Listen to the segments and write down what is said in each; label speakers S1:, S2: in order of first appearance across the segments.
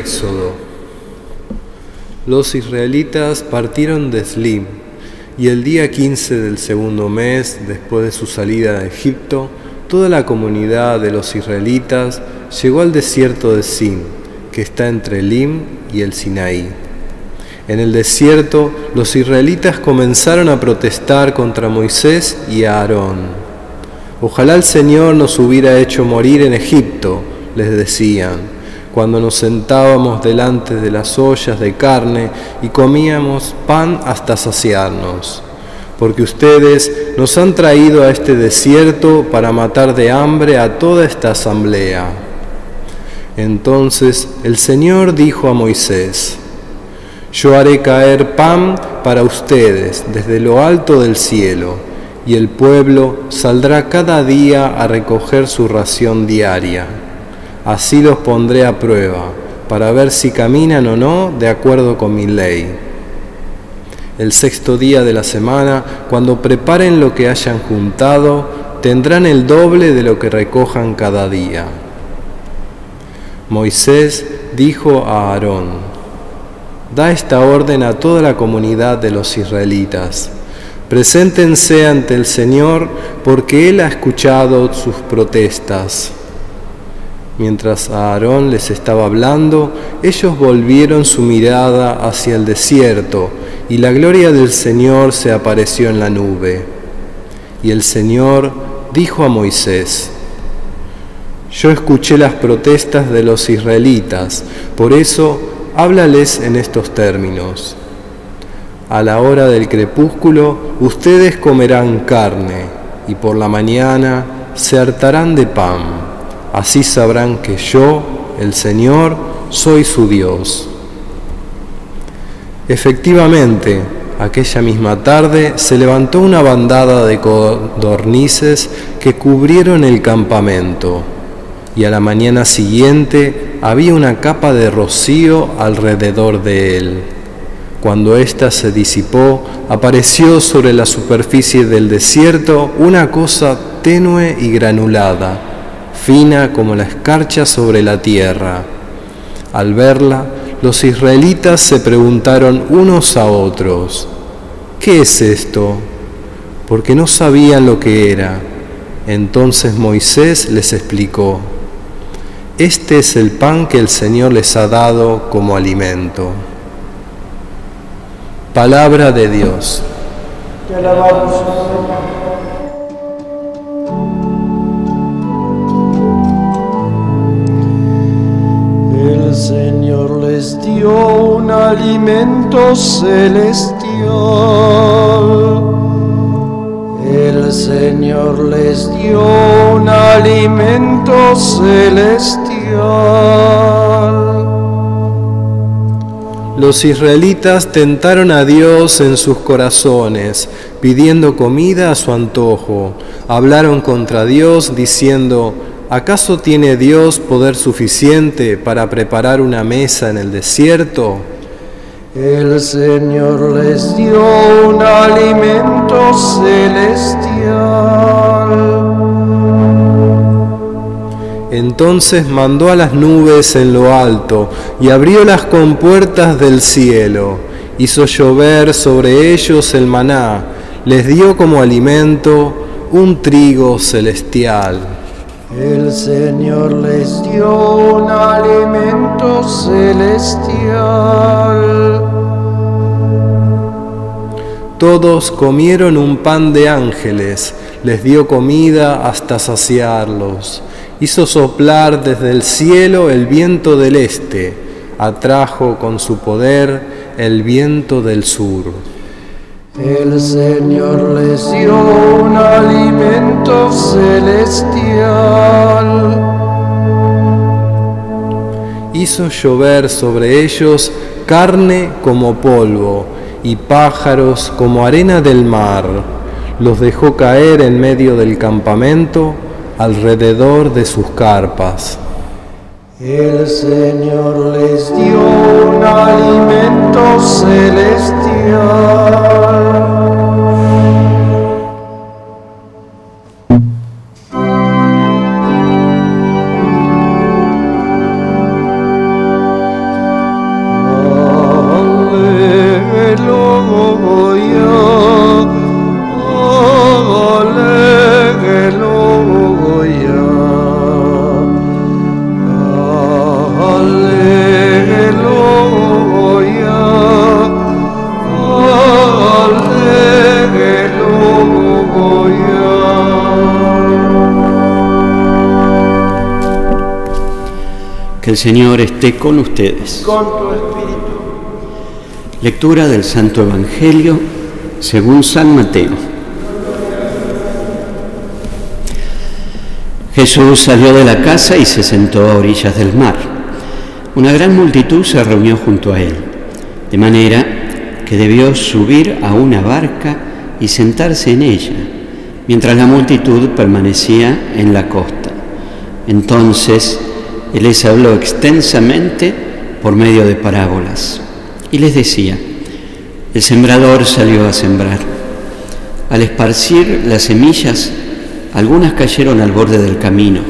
S1: Éxodo. Los israelitas partieron de Slim y el día 15 del segundo mes, después de su salida de Egipto, toda la comunidad de los israelitas llegó al desierto de Sin, que está entre Lim y el Sinaí. En el desierto, los israelitas comenzaron a protestar contra Moisés y Aarón. Ojalá el Señor nos hubiera hecho morir en Egipto, les decían cuando nos sentábamos delante de las ollas de carne y comíamos pan hasta saciarnos, porque ustedes nos han traído a este desierto para matar de hambre a toda esta asamblea. Entonces el Señor dijo a Moisés, yo haré caer pan para ustedes desde lo alto del cielo, y el pueblo saldrá cada día a recoger su ración diaria Así los pondré a prueba, para ver si caminan o no de acuerdo con mi ley. El sexto día de la semana, cuando preparen lo que hayan juntado, tendrán el doble de lo que recojan cada día. Moisés dijo a Aarón, da esta orden a toda la comunidad de los israelitas. Preséntense ante el Señor porque Él ha escuchado sus protestas. Mientras Aarón les estaba hablando, ellos volvieron su mirada hacia el desierto y la gloria del Señor se apareció en la nube. Y el Señor dijo a Moisés, yo escuché las protestas de los israelitas, por eso háblales en estos términos. A la hora del crepúsculo ustedes comerán carne y por la mañana se hartarán de pan Así sabrán que yo, el Señor, soy su Dios. Efectivamente, aquella misma tarde se levantó una bandada de codornices que cubrieron el campamento, y a la mañana siguiente había una capa de rocío alrededor de él. Cuando ésta se disipó, apareció sobre la superficie del desierto una cosa tenue y granulada fina como la escarcha sobre la tierra. Al verla, los israelitas se preguntaron unos a otros, ¿qué es esto? Porque no sabían lo que era. Entonces Moisés les explicó, este es el pan que el Señor les ha dado como alimento. Palabra de Dios. Te alabamos,
S2: dio un alimento celestial. El Señor les dio un alimento celestial.
S1: Los israelitas tentaron a Dios en sus corazones, pidiendo comida a su antojo. Hablaron contra Dios diciendo, ¿Acaso tiene Dios poder suficiente para preparar una mesa en el desierto?
S2: El Señor les dio un alimento celestial.
S1: Entonces mandó a las nubes en lo alto y abrió las compuertas del cielo. Hizo llover sobre ellos el maná, les dio como alimento un trigo celestial.
S2: El Señor les dio un alimento celestial.
S1: Todos comieron un pan de ángeles, les dio comida hasta saciarlos. Hizo soplar desde el cielo el viento del este, atrajo con su poder el viento del sur.
S2: El Señor les dio un alimento celestial.
S1: Hizo llover sobre ellos carne como polvo y pájaros como arena del mar. Los dejó caer en medio del campamento alrededor de sus carpas.
S2: El Señor les dio un alimento celestial.
S3: Que el Señor esté con ustedes.
S2: Con tu espíritu.
S3: Lectura del Santo Evangelio según San Mateo. Jesús salió de la casa y se sentó a orillas del mar. Una gran multitud se reunió junto a él, de manera que debió subir a una barca y sentarse en ella, mientras la multitud permanecía en la costa. Entonces él les habló extensamente por medio de parábolas y les decía, el sembrador salió a sembrar. Al esparcir las semillas, algunas cayeron al borde del camino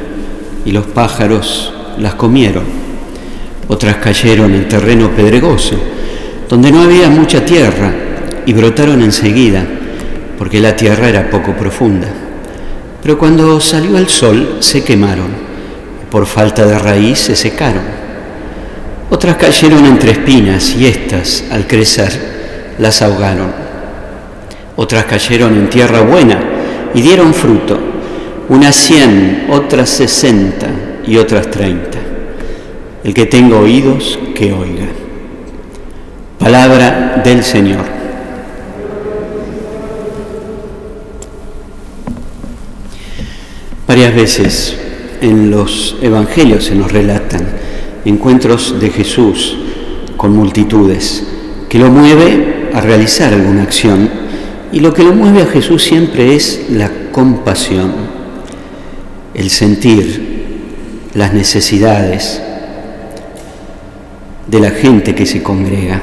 S3: y los pájaros las comieron. Otras cayeron en terreno pedregoso, donde no había mucha tierra y brotaron enseguida, porque la tierra era poco profunda. Pero cuando salió el sol se quemaron, por falta de raíz se secaron. Otras cayeron entre espinas y éstas, al crecer, las ahogaron. Otras cayeron en tierra buena y dieron fruto, unas cien, otras sesenta y otras treinta. El que tenga oídos, que oiga. Palabra del Señor. Varias veces en los evangelios se nos relatan encuentros de Jesús con multitudes, que lo mueve a realizar alguna acción y lo que lo mueve a Jesús siempre es la compasión, el sentir las necesidades de la gente que se congrega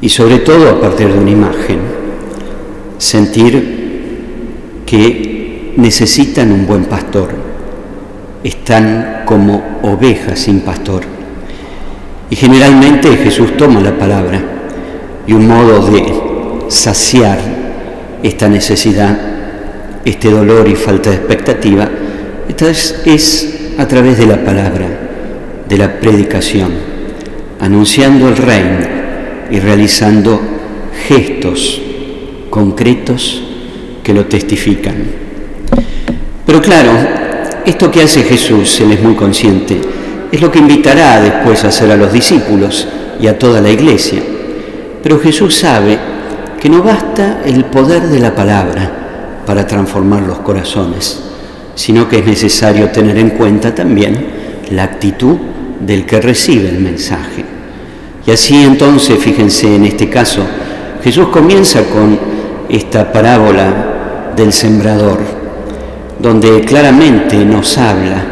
S3: y sobre todo a partir de una imagen, sentir que necesitan un buen pastor están como ovejas sin pastor. Y generalmente Jesús toma la palabra y un modo de saciar esta necesidad, este dolor y falta de expectativa, es, es a través de la palabra, de la predicación, anunciando el reino y realizando gestos concretos que lo testifican. Pero claro, esto que hace Jesús, Él es muy consciente, es lo que invitará después a hacer a los discípulos y a toda la iglesia. Pero Jesús sabe que no basta el poder de la palabra para transformar los corazones, sino que es necesario tener en cuenta también la actitud del que recibe el mensaje. Y así entonces, fíjense en este caso, Jesús comienza con esta parábola del sembrador donde claramente nos habla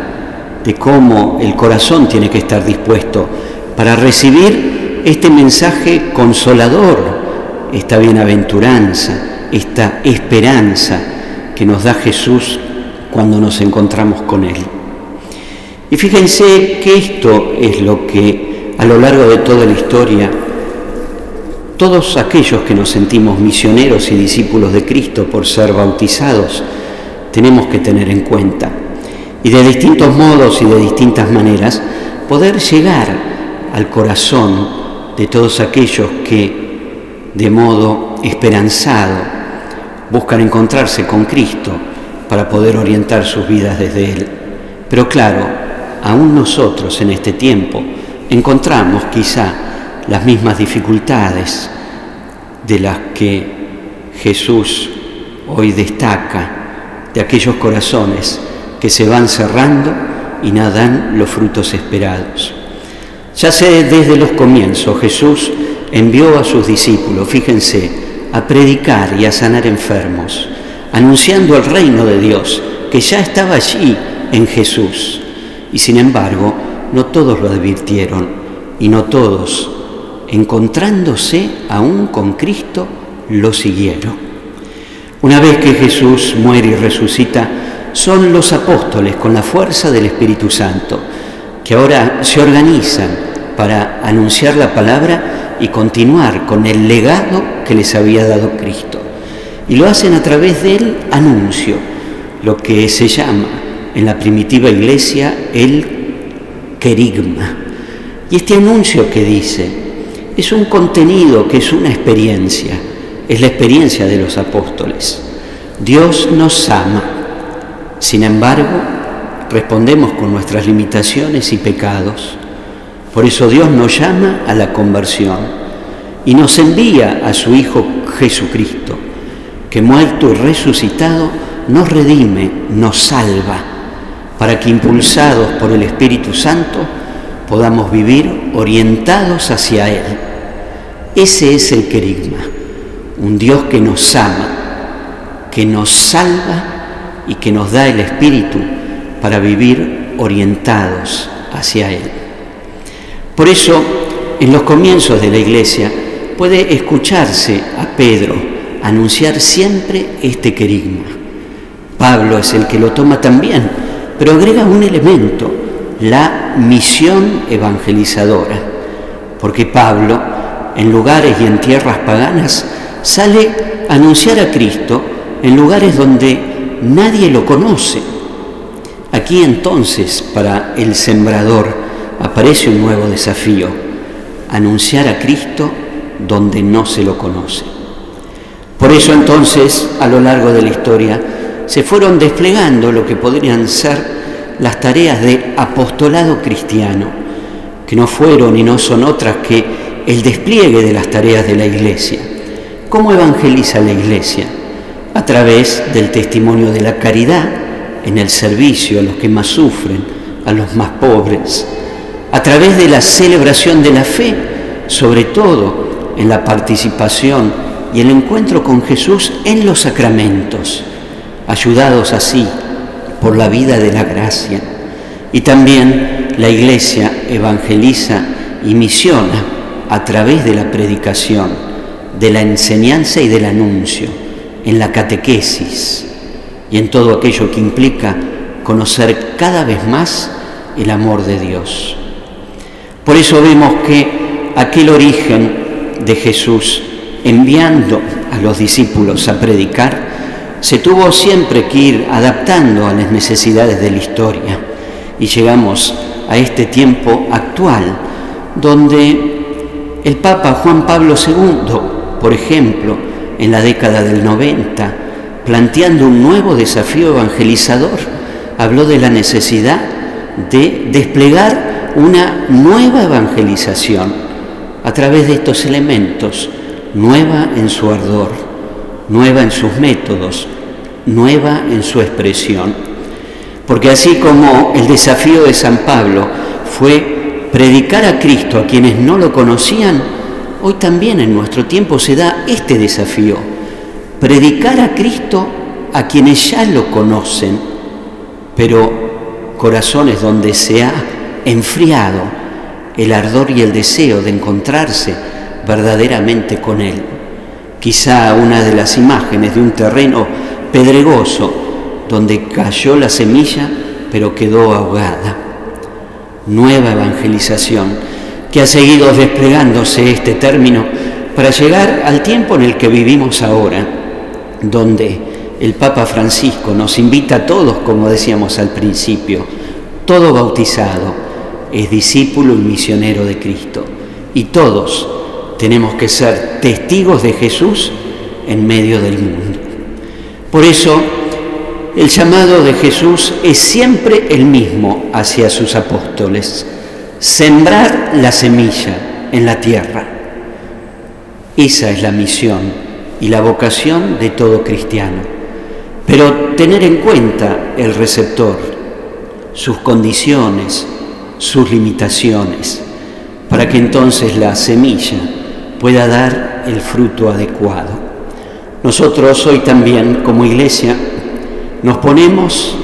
S3: de cómo el corazón tiene que estar dispuesto para recibir este mensaje consolador, esta bienaventuranza, esta esperanza que nos da Jesús cuando nos encontramos con Él. Y fíjense que esto es lo que a lo largo de toda la historia, todos aquellos que nos sentimos misioneros y discípulos de Cristo por ser bautizados, tenemos que tener en cuenta. Y de distintos modos y de distintas maneras, poder llegar al corazón de todos aquellos que de modo esperanzado buscan encontrarse con Cristo para poder orientar sus vidas desde Él. Pero claro, aún nosotros en este tiempo encontramos quizá las mismas dificultades de las que Jesús hoy destaca de aquellos corazones que se van cerrando y no dan los frutos esperados. Ya sé desde los comienzos, Jesús envió a sus discípulos, fíjense, a predicar y a sanar enfermos, anunciando el reino de Dios que ya estaba allí en Jesús. Y sin embargo, no todos lo advirtieron y no todos, encontrándose aún con Cristo, lo siguieron. Una vez que Jesús muere y resucita, son los apóstoles con la fuerza del Espíritu Santo que ahora se organizan para anunciar la palabra y continuar con el legado que les había dado Cristo. Y lo hacen a través del anuncio, lo que se llama en la primitiva iglesia el querigma. Y este anuncio que dice es un contenido que es una experiencia es la experiencia de los apóstoles. Dios nos ama, sin embargo, respondemos con nuestras limitaciones y pecados. Por eso Dios nos llama a la conversión y nos envía a su Hijo Jesucristo, que muerto y resucitado nos redime, nos salva, para que impulsados por el Espíritu Santo podamos vivir orientados hacia Él. Ese es el querigma, un Dios que nos ama, que nos salva y que nos da el Espíritu para vivir orientados hacia Él. Por eso, en los comienzos de la Iglesia, puede escucharse a Pedro anunciar siempre este querigma. Pablo es el que lo toma también, pero agrega un elemento, la misión evangelizadora, porque Pablo, en lugares y en tierras paganas, sale a anunciar a Cristo en lugares donde nadie lo conoce. Aquí entonces, para el sembrador, aparece un nuevo desafío, anunciar a Cristo donde no se lo conoce. Por eso entonces, a lo largo de la historia, se fueron desplegando lo que podrían ser las tareas de apostolado cristiano, que no fueron y no son otras que el despliegue de las tareas de la Iglesia. ¿Cómo evangeliza la Iglesia? A través del testimonio de la caridad, en el servicio a los que más sufren, a los más pobres, a través de la celebración de la fe, sobre todo en la participación y el encuentro con Jesús en los sacramentos, ayudados así por la vida de la gracia. Y también la Iglesia evangeliza y misiona a través de la predicación, de la enseñanza y del anuncio, en la catequesis y en todo aquello que implica conocer cada vez más el amor de Dios. Por eso vemos que aquel origen de Jesús enviando a los discípulos a predicar se tuvo siempre que ir adaptando a las necesidades de la historia y llegamos a este tiempo actual donde el Papa Juan Pablo II, por ejemplo, en la década del 90, planteando un nuevo desafío evangelizador, habló de la necesidad de desplegar una nueva evangelización a través de estos elementos, nueva en su ardor, nueva en sus métodos, nueva en su expresión. Porque así como el desafío de San Pablo fue predicar a Cristo a quienes no lo conocían, hoy también en nuestro tiempo se da este desafío, predicar a Cristo a quienes ya lo conocen, pero corazones donde se ha enfriado el ardor y el deseo de encontrarse verdaderamente con Él. Quizá una de las imágenes de un terreno pedregoso donde cayó la semilla pero quedó ahogada. Nueva evangelización que ha seguido desplegándose este término para llegar al tiempo en el que vivimos ahora, donde el Papa Francisco nos invita a todos, como decíamos al principio, todo bautizado es discípulo y misionero de Cristo, y todos tenemos que ser testigos de Jesús en medio del mundo. Por eso, el llamado de Jesús es siempre el mismo hacia sus apóstoles, sembrar la semilla en la tierra. Esa es la misión y la vocación de todo cristiano. Pero tener en cuenta el receptor, sus condiciones, sus limitaciones, para que entonces la semilla pueda dar el fruto adecuado. Nosotros hoy también, como iglesia, nos ponemos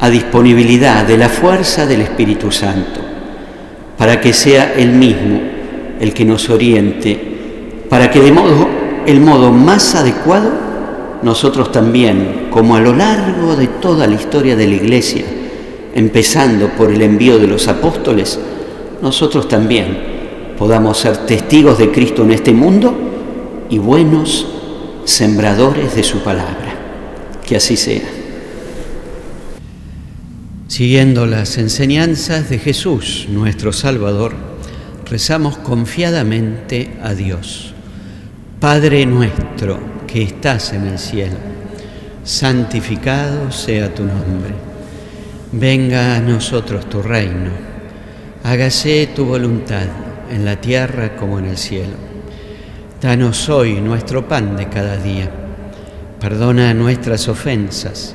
S3: a disponibilidad de la fuerza del Espíritu Santo, para que sea Él mismo el que nos oriente, para que de modo, el modo más adecuado, nosotros también, como a lo largo de toda la historia de la Iglesia, empezando por el envío de los apóstoles, nosotros también podamos ser testigos de Cristo en este mundo y buenos sembradores de su palabra. Que así sea. Siguiendo las enseñanzas de Jesús, nuestro Salvador, rezamos confiadamente a Dios. Padre nuestro que estás en el cielo, santificado sea tu nombre Venga a nosotros tu reino, hágase tu voluntad en la tierra como en el cielo. Danos hoy nuestro pan de cada día. Perdona nuestras ofensas,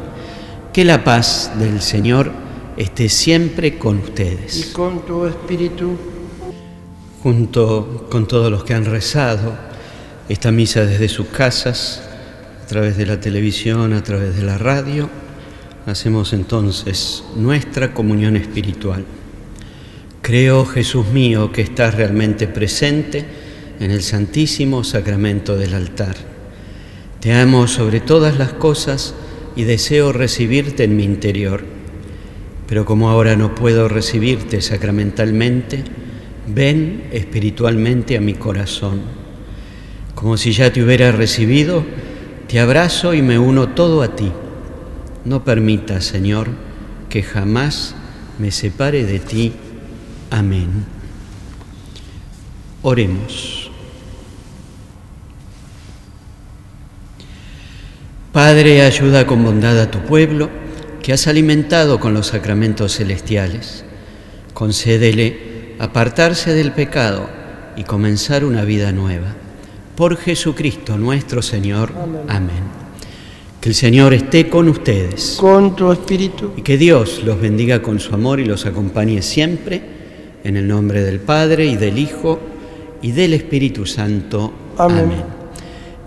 S3: Que la paz del Señor esté siempre con ustedes.
S2: Y con tu espíritu.
S3: Junto con todos los que han rezado esta misa desde sus casas, a través de la televisión, a través de la radio Hacemos entonces nuestra comunión espiritual. Creo, Jesús mío, que estás realmente presente en el santísimo sacramento del altar. Te amo sobre todas las cosas y deseo recibirte en mi interior. Pero como ahora no puedo recibirte sacramentalmente, ven espiritualmente a mi corazón. Como si ya te hubiera recibido, te abrazo y me uno todo a ti no permita, Señor, que jamás me separe de ti. Amén. Oremos. Padre, ayuda con bondad a tu pueblo que has alimentado con los sacramentos celestiales. Concédele apartarse del pecado y comenzar una vida nueva. Por Jesucristo nuestro Señor. Amén. Que el Señor esté con ustedes.
S2: Con tu espíritu.
S3: Y que Dios los bendiga con su amor y los acompañe siempre. En el nombre del Padre y del Hijo y del Espíritu Santo. Amén.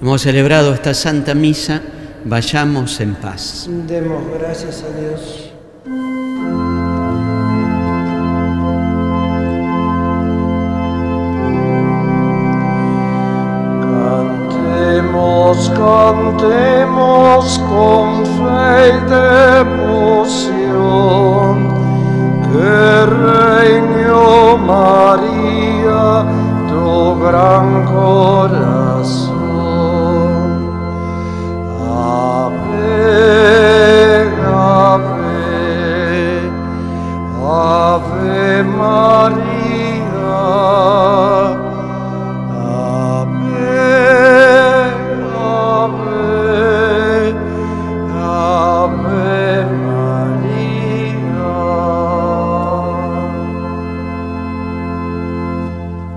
S3: Hemos celebrado esta Santa Misa. Vayamos en paz.
S2: Demos gracias a Dios. cantemos con fe y devoción,